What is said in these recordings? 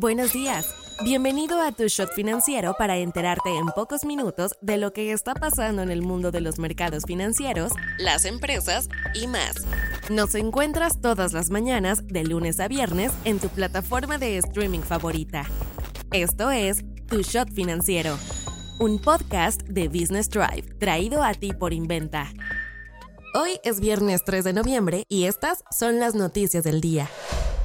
Buenos días. Bienvenido a Tu Shot Financiero para enterarte en pocos minutos de lo que está pasando en el mundo de los mercados financieros, las empresas y más. Nos encuentras todas las mañanas, de lunes a viernes, en tu plataforma de streaming favorita. Esto es Tu Shot Financiero, un podcast de Business Drive traído a ti por Inventa. Hoy es viernes 3 de noviembre y estas son las noticias del día.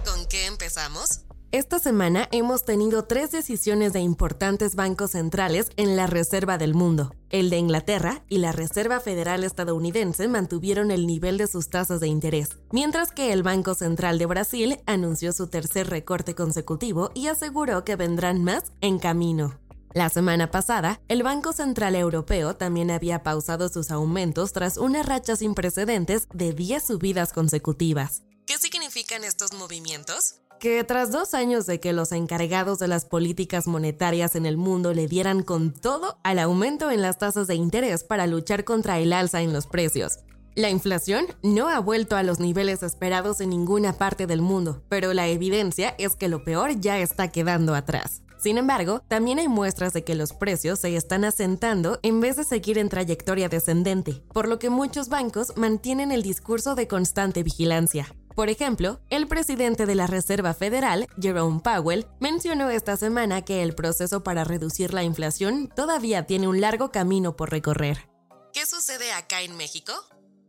¿Con qué empezamos? Esta semana hemos tenido tres decisiones de importantes bancos centrales en la Reserva del Mundo. El de Inglaterra y la Reserva Federal estadounidense mantuvieron el nivel de sus tasas de interés, mientras que el Banco Central de Brasil anunció su tercer recorte consecutivo y aseguró que vendrán más en camino. La semana pasada, el Banco Central Europeo también había pausado sus aumentos tras una racha sin precedentes de 10 subidas consecutivas. ¿Qué significan estos movimientos? Que tras dos años de que los encargados de las políticas monetarias en el mundo le dieran con todo al aumento en las tasas de interés para luchar contra el alza en los precios. La inflación no ha vuelto a los niveles esperados en ninguna parte del mundo, pero la evidencia es que lo peor ya está quedando atrás. Sin embargo, también hay muestras de que los precios se están asentando en vez de seguir en trayectoria descendente, por lo que muchos bancos mantienen el discurso de constante vigilancia. Por ejemplo, el presidente de la Reserva Federal, Jerome Powell, mencionó esta semana que el proceso para reducir la inflación todavía tiene un largo camino por recorrer. ¿Qué sucede acá en México?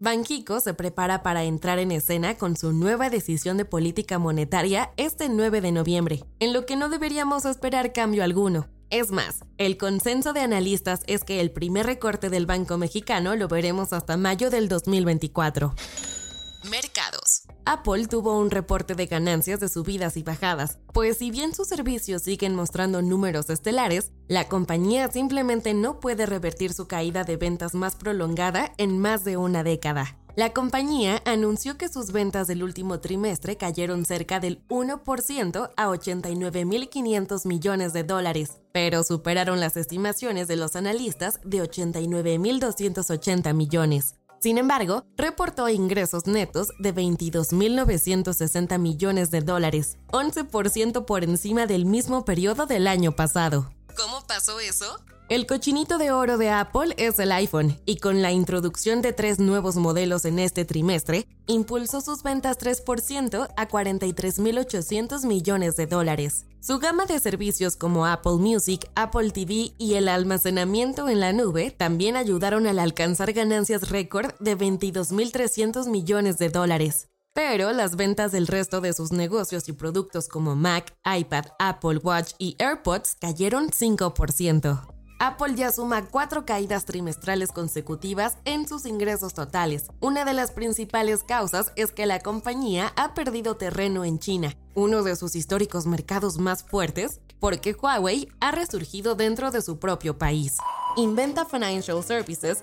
Banxico se prepara para entrar en escena con su nueva decisión de política monetaria este 9 de noviembre, en lo que no deberíamos esperar cambio alguno. Es más, el consenso de analistas es que el primer recorte del Banco Mexicano lo veremos hasta mayo del 2024. Apple tuvo un reporte de ganancias de subidas y bajadas, pues si bien sus servicios siguen mostrando números estelares, la compañía simplemente no puede revertir su caída de ventas más prolongada en más de una década. La compañía anunció que sus ventas del último trimestre cayeron cerca del 1% a 89.500 millones de dólares, pero superaron las estimaciones de los analistas de 89.280 millones. Sin embargo, reportó ingresos netos de 22.960 millones de dólares, 11% por encima del mismo periodo del año pasado. ¿Cómo pasó eso? El cochinito de oro de Apple es el iPhone, y con la introducción de tres nuevos modelos en este trimestre, impulsó sus ventas 3% a 43.800 millones de dólares. Su gama de servicios como Apple Music, Apple TV y el almacenamiento en la nube también ayudaron al alcanzar ganancias récord de 22.300 millones de dólares. Pero las ventas del resto de sus negocios y productos como Mac, iPad, Apple Watch y AirPods cayeron 5%. Apple ya suma cuatro caídas trimestrales consecutivas en sus ingresos totales. Una de las principales causas es que la compañía ha perdido terreno en China, uno de sus históricos mercados más fuertes, porque Huawei ha resurgido dentro de su propio país. Inventa Financial Services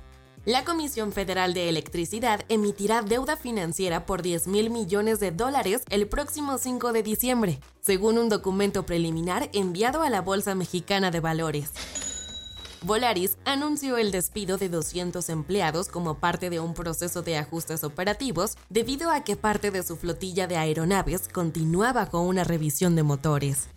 La Comisión Federal de Electricidad emitirá deuda financiera por 10 mil millones de dólares el próximo 5 de diciembre, según un documento preliminar enviado a la Bolsa Mexicana de Valores. Volaris anunció el despido de 200 empleados como parte de un proceso de ajustes operativos debido a que parte de su flotilla de aeronaves continúa bajo una revisión de motores.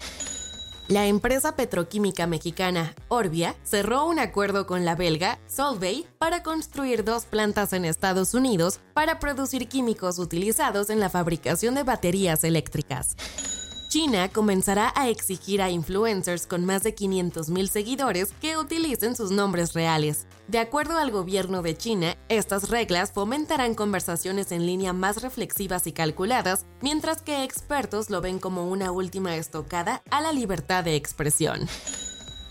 La empresa petroquímica mexicana Orbia cerró un acuerdo con la belga Solvay para construir dos plantas en Estados Unidos para producir químicos utilizados en la fabricación de baterías eléctricas. China comenzará a exigir a influencers con más de 500.000 seguidores que utilicen sus nombres reales. De acuerdo al gobierno de China, estas reglas fomentarán conversaciones en línea más reflexivas y calculadas, mientras que expertos lo ven como una última estocada a la libertad de expresión.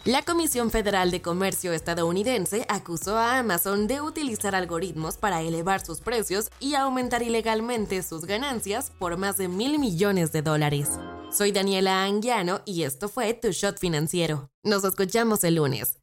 La Comisión Federal de Comercio estadounidense acusó a Amazon de utilizar algoritmos para elevar sus precios y aumentar ilegalmente sus ganancias por más de mil millones de dólares. Soy Daniela Anguiano y esto fue Tu Shot Financiero. Nos escuchamos el lunes.